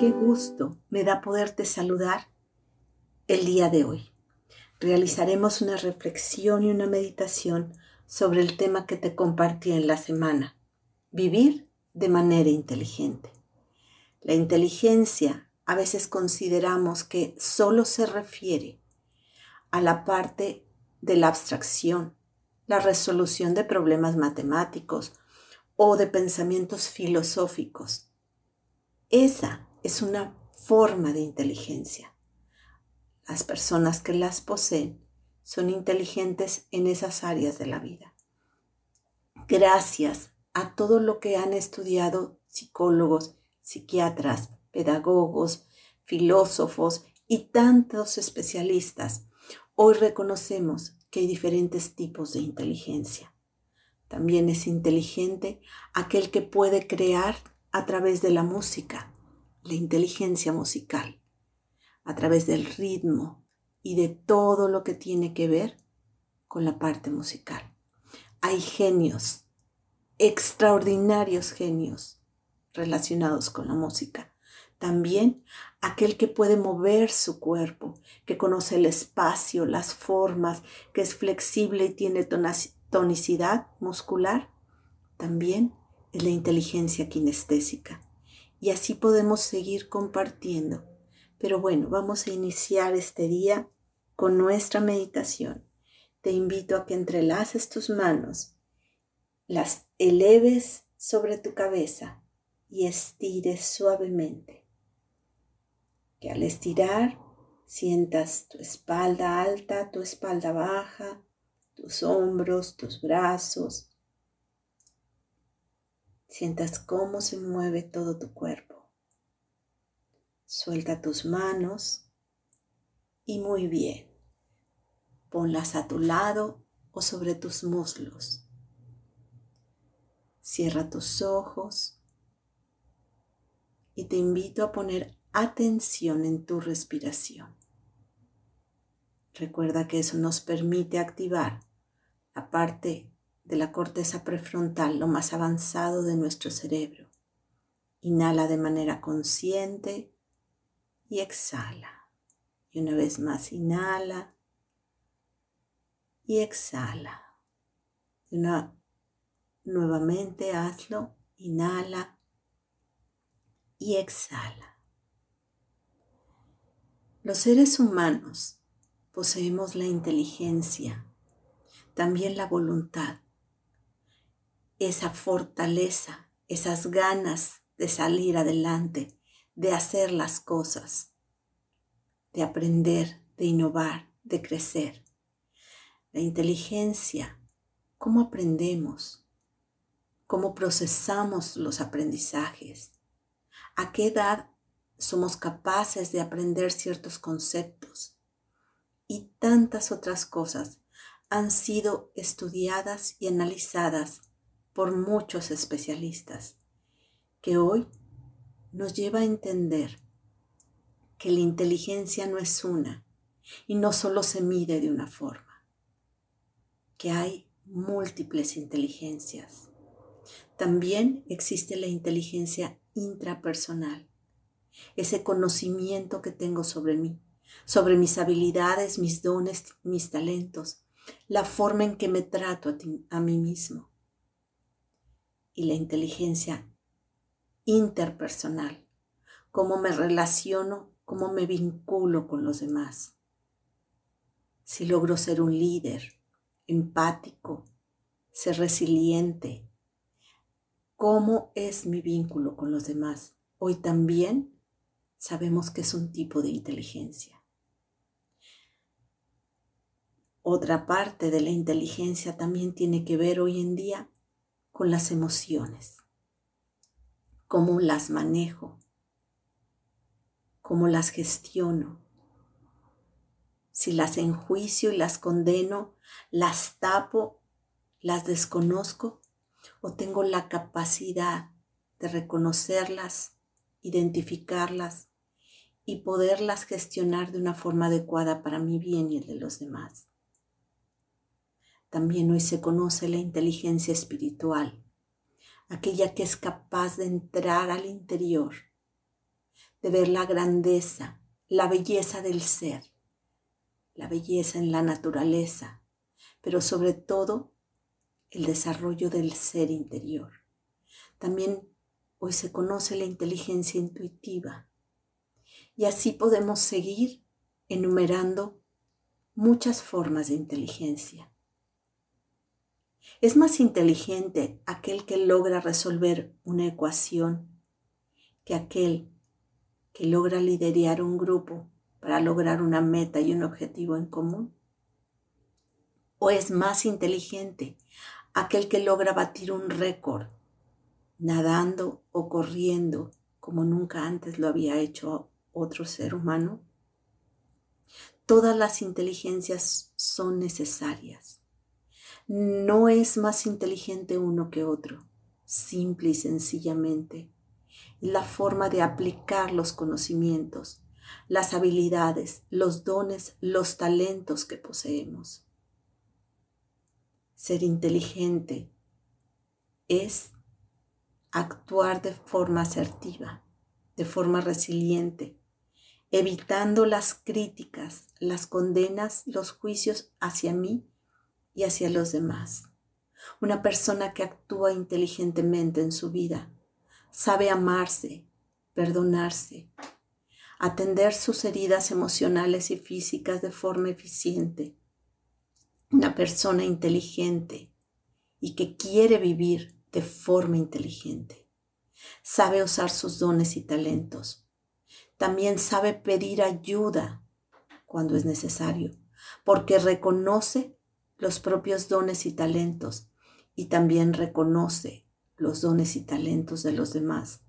qué gusto me da poderte saludar el día de hoy. Realizaremos una reflexión y una meditación sobre el tema que te compartí en la semana, vivir de manera inteligente. La inteligencia a veces consideramos que solo se refiere a la parte de la abstracción, la resolución de problemas matemáticos o de pensamientos filosóficos esa es una forma de inteligencia. Las personas que las poseen son inteligentes en esas áreas de la vida. Gracias a todo lo que han estudiado psicólogos, psiquiatras, pedagogos, filósofos y tantos especialistas, hoy reconocemos que hay diferentes tipos de inteligencia. También es inteligente aquel que puede crear a través de la música, la inteligencia musical, a través del ritmo y de todo lo que tiene que ver con la parte musical. Hay genios, extraordinarios genios relacionados con la música. También aquel que puede mover su cuerpo, que conoce el espacio, las formas, que es flexible y tiene tonicidad muscular. También es la inteligencia kinestésica. Y así podemos seguir compartiendo. Pero bueno, vamos a iniciar este día con nuestra meditación. Te invito a que entrelaces tus manos, las eleves sobre tu cabeza y estires suavemente. Que al estirar sientas tu espalda alta, tu espalda baja, tus hombros, tus brazos, Sientas cómo se mueve todo tu cuerpo. Suelta tus manos y muy bien. Ponlas a tu lado o sobre tus muslos. Cierra tus ojos y te invito a poner atención en tu respiración. Recuerda que eso nos permite activar la parte de la corteza prefrontal, lo más avanzado de nuestro cerebro. Inhala de manera consciente y exhala. Y una vez más, inhala y exhala. Y una, nuevamente hazlo, inhala y exhala. Los seres humanos poseemos la inteligencia, también la voluntad esa fortaleza, esas ganas de salir adelante, de hacer las cosas, de aprender, de innovar, de crecer. La inteligencia, cómo aprendemos, cómo procesamos los aprendizajes, a qué edad somos capaces de aprender ciertos conceptos y tantas otras cosas han sido estudiadas y analizadas por muchos especialistas, que hoy nos lleva a entender que la inteligencia no es una y no solo se mide de una forma, que hay múltiples inteligencias. También existe la inteligencia intrapersonal, ese conocimiento que tengo sobre mí, sobre mis habilidades, mis dones, mis talentos, la forma en que me trato a, a mí mismo y la inteligencia interpersonal, cómo me relaciono, cómo me vinculo con los demás. Si logro ser un líder empático, ser resiliente, cómo es mi vínculo con los demás. Hoy también sabemos que es un tipo de inteligencia. Otra parte de la inteligencia también tiene que ver hoy en día con las emociones, cómo las manejo, cómo las gestiono, si las enjuicio y las condeno, las tapo, las desconozco o tengo la capacidad de reconocerlas, identificarlas y poderlas gestionar de una forma adecuada para mi bien y el de los demás. También hoy se conoce la inteligencia espiritual, aquella que es capaz de entrar al interior, de ver la grandeza, la belleza del ser, la belleza en la naturaleza, pero sobre todo el desarrollo del ser interior. También hoy se conoce la inteligencia intuitiva y así podemos seguir enumerando muchas formas de inteligencia. Es más inteligente aquel que logra resolver una ecuación que aquel que logra liderar un grupo para lograr una meta y un objetivo en común. ¿O es más inteligente aquel que logra batir un récord nadando o corriendo como nunca antes lo había hecho otro ser humano? Todas las inteligencias son necesarias. No es más inteligente uno que otro, simple y sencillamente. La forma de aplicar los conocimientos, las habilidades, los dones, los talentos que poseemos. Ser inteligente es actuar de forma asertiva, de forma resiliente, evitando las críticas, las condenas, los juicios hacia mí y hacia los demás. Una persona que actúa inteligentemente en su vida sabe amarse, perdonarse, atender sus heridas emocionales y físicas de forma eficiente. Una persona inteligente y que quiere vivir de forma inteligente. Sabe usar sus dones y talentos también sabe pedir ayuda cuando es necesario, porque reconoce los propios dones y talentos y también reconoce los dones y talentos de los demás.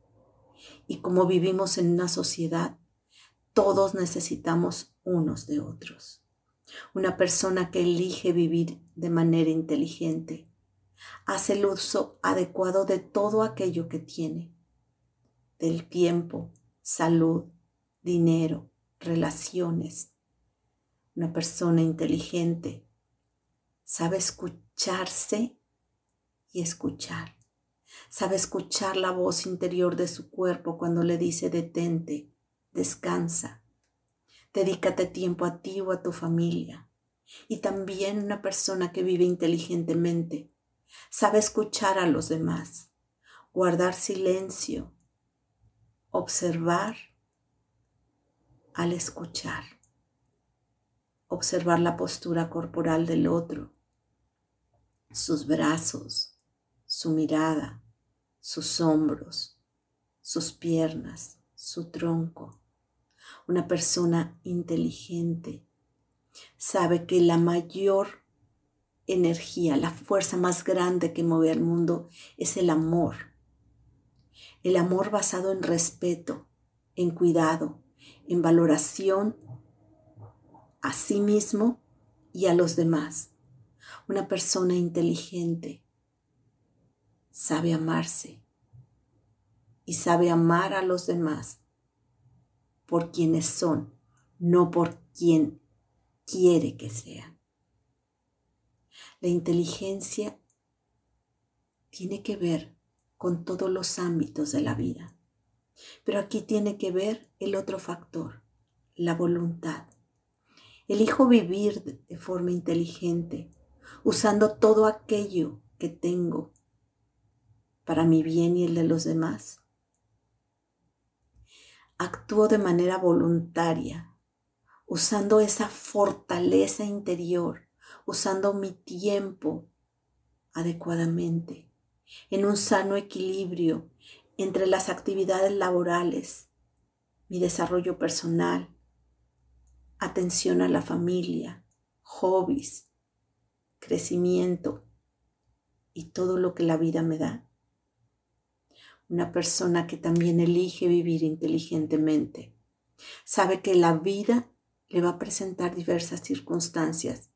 Y como vivimos en una sociedad, todos necesitamos unos de otros. Una persona que elige vivir de manera inteligente hace el uso adecuado de todo aquello que tiene, del tiempo, salud, dinero, relaciones. Una persona inteligente sabe escucharse y escuchar. Sabe escuchar la voz interior de su cuerpo cuando le dice detente, descansa, dedícate tiempo a ti o a tu familia. Y también una persona que vive inteligentemente sabe escuchar a los demás, guardar silencio, observar al escuchar, observar la postura corporal del otro, sus brazos, su mirada, sus hombros, sus piernas, su tronco. Una persona inteligente sabe que la mayor energía, la fuerza más grande que mueve al mundo es el amor. El amor basado en respeto, en cuidado, en valoración a sí mismo y a los demás. Una persona inteligente sabe amarse y sabe amar a los demás por quienes son, no por quien quiere que sean. La inteligencia tiene que ver con todos los ámbitos de la vida. Pero aquí tiene que ver el otro factor, la voluntad. Elijo vivir de forma inteligente, usando todo aquello que tengo para mi bien y el de los demás. Actúo de manera voluntaria, usando esa fortaleza interior, usando mi tiempo adecuadamente, en un sano equilibrio entre las actividades laborales, mi desarrollo personal, atención a la familia, hobbies, crecimiento y todo lo que la vida me da. Una persona que también elige vivir inteligentemente sabe que la vida le va a presentar diversas circunstancias,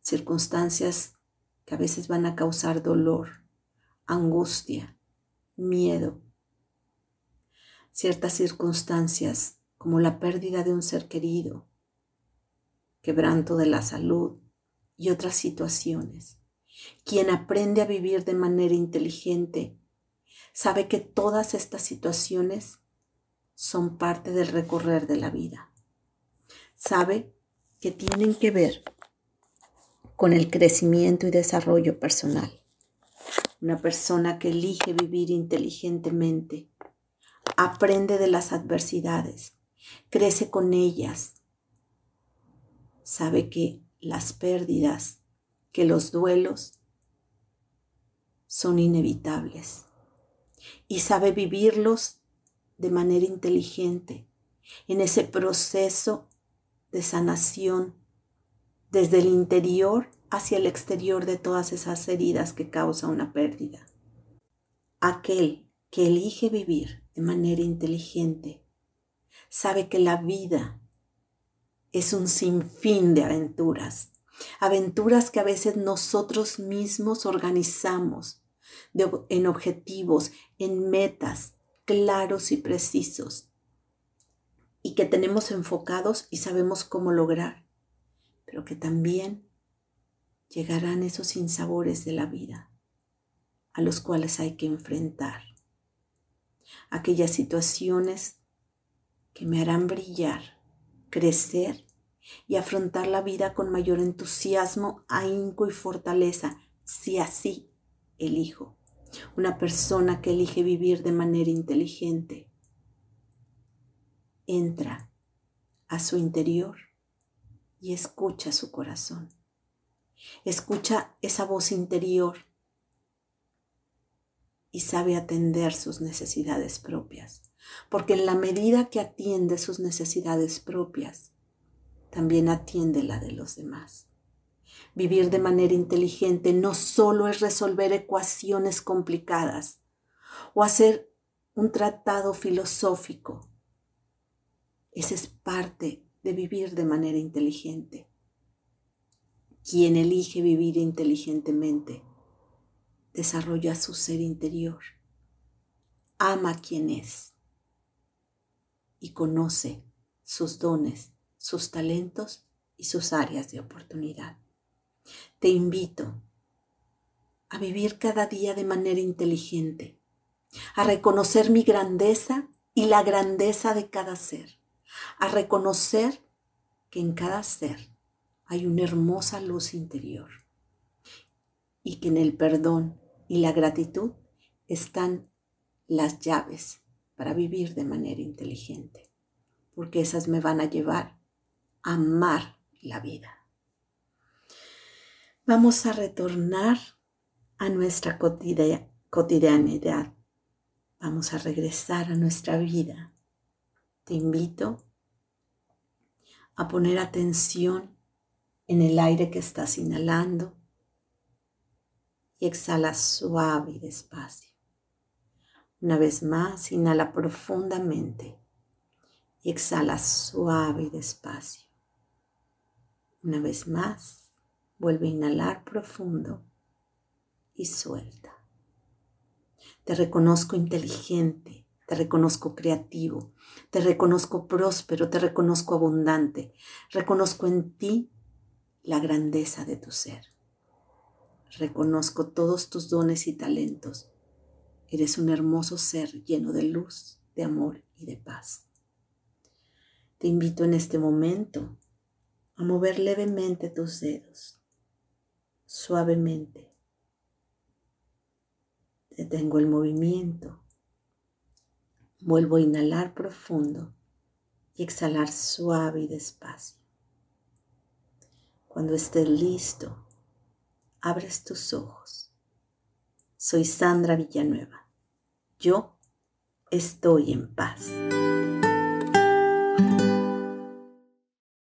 circunstancias que a veces van a causar dolor, angustia, miedo, ciertas circunstancias como la pérdida de un ser querido, quebranto de la salud y otras situaciones. Quien aprende a vivir de manera inteligente sabe que todas estas situaciones son parte del recorrer de la vida. Sabe que tienen que ver con el crecimiento y desarrollo personal. Una persona que elige vivir inteligentemente, aprende de las adversidades, crece con ellas, sabe que las pérdidas, que los duelos son inevitables y sabe vivirlos de manera inteligente en ese proceso de sanación desde el interior hacia el exterior de todas esas heridas que causa una pérdida. Aquel que elige vivir de manera inteligente sabe que la vida es un sinfín de aventuras, aventuras que a veces nosotros mismos organizamos en objetivos, en metas claros y precisos y que tenemos enfocados y sabemos cómo lograr, pero que también llegarán esos sinsabores de la vida a los cuales hay que enfrentar. Aquellas situaciones que me harán brillar, crecer y afrontar la vida con mayor entusiasmo, ahínco y fortaleza, si así elijo. Una persona que elige vivir de manera inteligente entra a su interior y escucha su corazón. Escucha esa voz interior y sabe atender sus necesidades propias. Porque en la medida que atiende sus necesidades propias, también atiende la de los demás. Vivir de manera inteligente no solo es resolver ecuaciones complicadas o hacer un tratado filosófico. Esa es parte de vivir de manera inteligente. Quien elige vivir inteligentemente desarrolla su ser interior, ama quien es y conoce sus dones, sus talentos y sus áreas de oportunidad. Te invito a vivir cada día de manera inteligente, a reconocer mi grandeza y la grandeza de cada ser, a reconocer que en cada ser hay una hermosa luz interior y que en el perdón y la gratitud están las llaves para vivir de manera inteligente, porque esas me van a llevar a amar la vida. Vamos a retornar a nuestra cotidianidad. Vamos a regresar a nuestra vida. Te invito a poner atención en el aire que estás inhalando y exhala suave y despacio. Una vez más, inhala profundamente y exhala suave y despacio. Una vez más, vuelve a inhalar profundo y suelta. Te reconozco inteligente, te reconozco creativo, te reconozco próspero, te reconozco abundante. Reconozco en ti la grandeza de tu ser. Reconozco todos tus dones y talentos Eres un hermoso ser lleno de luz, de amor y de paz. Te invito en este momento a mover levemente tus dedos, suavemente. Detengo el movimiento. Vuelvo a inhalar profundo y exhalar suave y despacio. Cuando estés listo, abres tus ojos soy Sandra Villanueva. Yo estoy en paz.